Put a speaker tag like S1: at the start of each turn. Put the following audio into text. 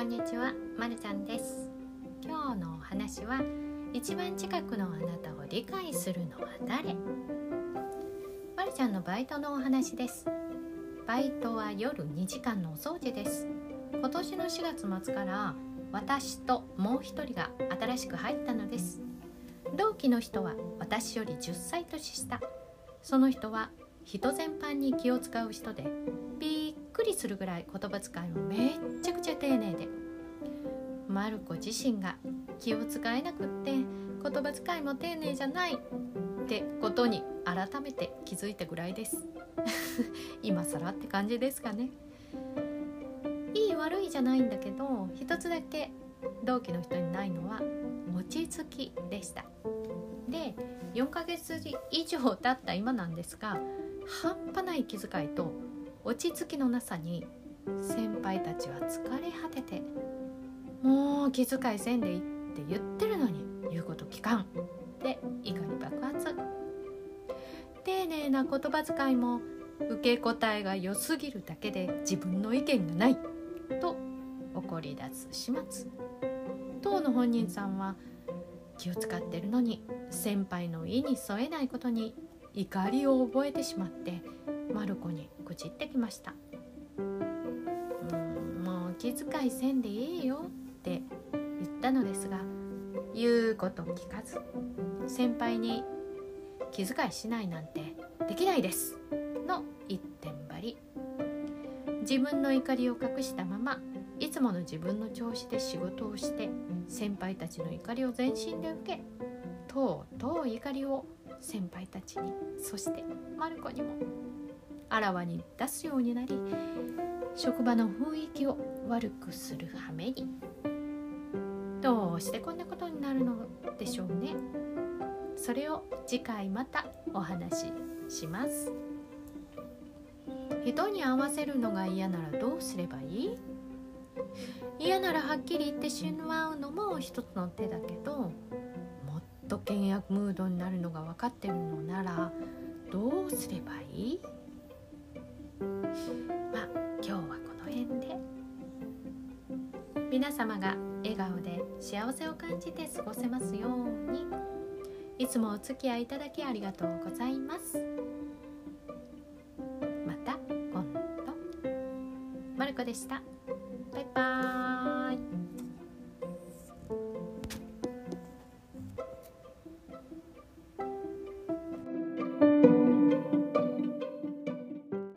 S1: こんにちは、まるちゃんです。今日のお話は一番近くのあなたを理解するのは誰？まるちゃんのバイトのお話です。バイトは夜2時間のお掃除です。今年の4月末から私ともう一人が新しく入ったのです。同期の人は私より10歳年下。その人は人全般に気を使う人でびっくりするぐらい言葉遣いもめっちゃくちゃ丁寧で。マルコ自身が気を使えなくって言葉遣いも丁寧じゃないってことに改めて気づいたぐらいです。今更って感じですかね。いい悪いじゃないんだけど一つだけ同期の人にないのは落ち着きでした。で4ヶ月以上経った今なんですが半端ない気遣いと落ち着きのなさに先輩たちは疲れ果ててもう気遣いせんでいいって言ってるのに言うこと聞かん。で怒り爆発。丁寧な言葉遣いも受け答えが良すぎるだけで自分の意見がない。と怒り出す始末。当の本人さんは気を使ってるのに先輩の意に添えないことに怒りを覚えてしまってマルコに愚痴ってきました「うんもう気遣いせんでいいよ」って言ったのですが言うこと聞かず先輩に「気遣いしないなんてできないです」の一点張り。自分の怒りを隠したままいつもの自分の調子で仕事をして先輩たちの怒りを全身で受けとうとう怒りを先輩たちにそしてマルコにもあらわに出すようになり職場の雰囲気を悪くする羽目に。どうしてこんなことになるのでしょうね。それを次回またお話しします。人に合わせるのが嫌ならどうすればいい？嫌ならはっきり言ってしまうのも一つの手だけどもっと険悪ムードになるのが分かってるのならどうすればいい？まあ今日はこの辺で。皆様が笑顔で幸せを感じて過ごせますように。いつもお付き合いいただきありがとうございます。また今度。まるこでした。バイバーイ。